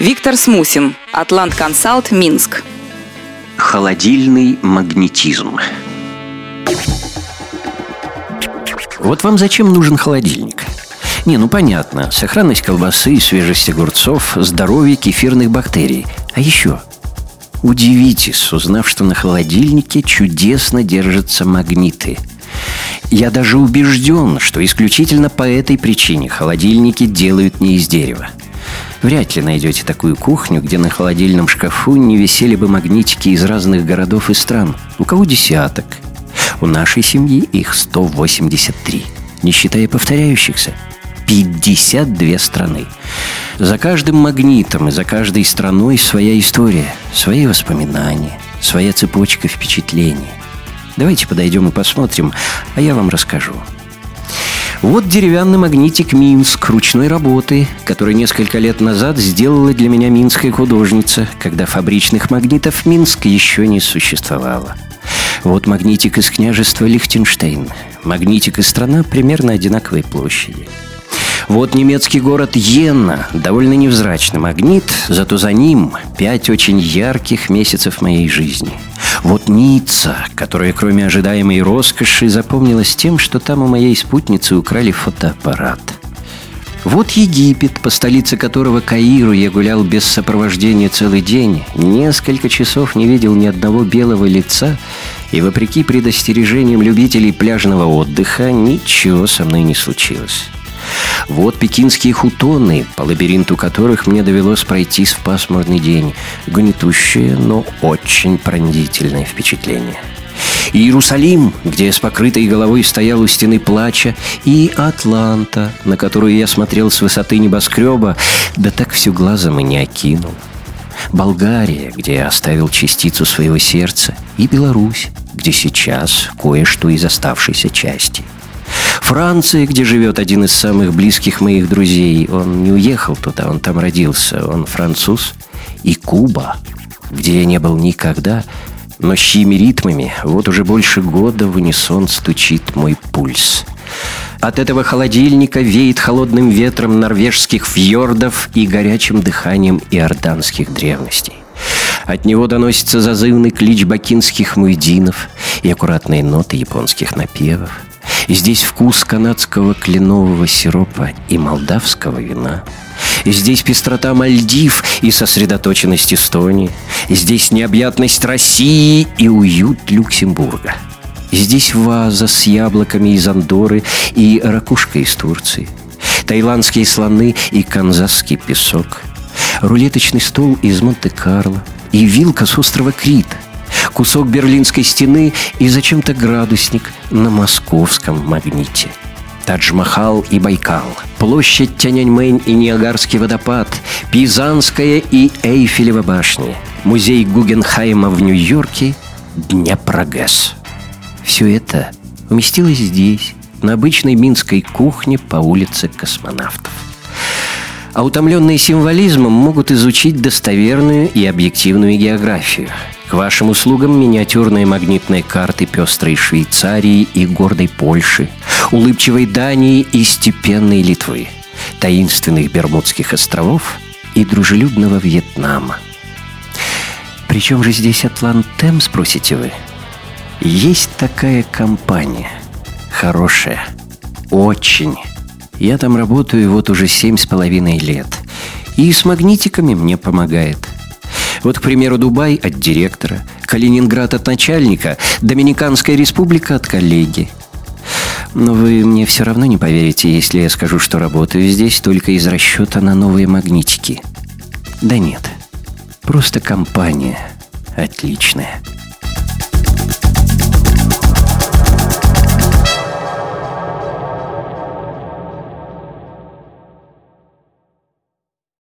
Виктор Смусин, Атлант Консалт, Минск. Холодильный магнетизм. Вот вам зачем нужен холодильник? Не, ну понятно, сохранность колбасы, свежесть огурцов, здоровье кефирных бактерий. А еще Удивитесь, узнав, что на холодильнике чудесно держатся магниты. Я даже убежден, что исключительно по этой причине холодильники делают не из дерева. Вряд ли найдете такую кухню, где на холодильном шкафу не висели бы магнитики из разных городов и стран. У кого десяток. У нашей семьи их 183, не считая повторяющихся. 52 страны. За каждым магнитом и за каждой страной своя история, свои воспоминания, своя цепочка впечатлений. Давайте подойдем и посмотрим, а я вам расскажу. Вот деревянный магнитик Минск ручной работы, который несколько лет назад сделала для меня минская художница, когда фабричных магнитов Минск еще не существовало. Вот магнитик из княжества Лихтенштейн. Магнитик и страна примерно одинаковой площади. Вот немецкий город Йенна, довольно невзрачный магнит, зато за ним пять очень ярких месяцев моей жизни. Вот Ницца, которая кроме ожидаемой роскоши запомнилась тем, что там у моей спутницы украли фотоаппарат. Вот Египет, по столице которого Каиру я гулял без сопровождения целый день, несколько часов не видел ни одного белого лица, и вопреки предостережениям любителей пляжного отдыха ничего со мной не случилось. Вот пекинские хутоны, по лабиринту которых мне довелось пройтись в пасмурный день. Гнетущее, но очень пронзительное впечатление. Иерусалим, где с покрытой головой стоял у стены плача, и Атланта, на которую я смотрел с высоты небоскреба, да так все глазом и не окинул. Болгария, где я оставил частицу своего сердца, и Беларусь, где сейчас кое-что из оставшейся части – Франция, где живет один из самых близких моих друзей. Он не уехал туда, он там родился. Он француз. И Куба, где я не был никогда, но с чьими ритмами вот уже больше года в унисон стучит мой пульс. От этого холодильника веет холодным ветром норвежских фьордов и горячим дыханием иорданских древностей. От него доносится зазывный клич бакинских муэдинов и аккуратные ноты японских напевов – здесь вкус канадского кленового сиропа и молдавского вина. Здесь пестрота Мальдив и сосредоточенность Эстонии. Здесь необъятность России и уют Люксембурга. Здесь ваза с яблоками из Андоры и ракушка из Турции. Таиландские слоны и канзасский песок. Рулеточный стол из Монте-Карло и вилка с острова Крита – кусок берлинской стены и зачем-то градусник на московском магните. Тадж-Махал и Байкал, площадь Тяньаньмэнь и Ниагарский водопад, Пизанская и Эйфелева башня, музей Гугенхайма в Нью-Йорке, Днепрогэс. Все это уместилось здесь, на обычной минской кухне по улице космонавтов. А утомленные символизмом могут изучить достоверную и объективную географию – к вашим услугам миниатюрные магнитные карты пестрой Швейцарии и гордой Польши, улыбчивой Дании и степенной Литвы, таинственных Бермудских островов и дружелюбного Вьетнама. Причем же здесь Атлантем, спросите вы? Есть такая компания. Хорошая. Очень. Я там работаю вот уже семь с половиной лет. И с магнитиками мне помогает – вот, к примеру, Дубай от директора, Калининград от начальника, Доминиканская республика от коллеги. Но вы мне все равно не поверите, если я скажу, что работаю здесь только из расчета на новые магнитики. Да нет, просто компания отличная.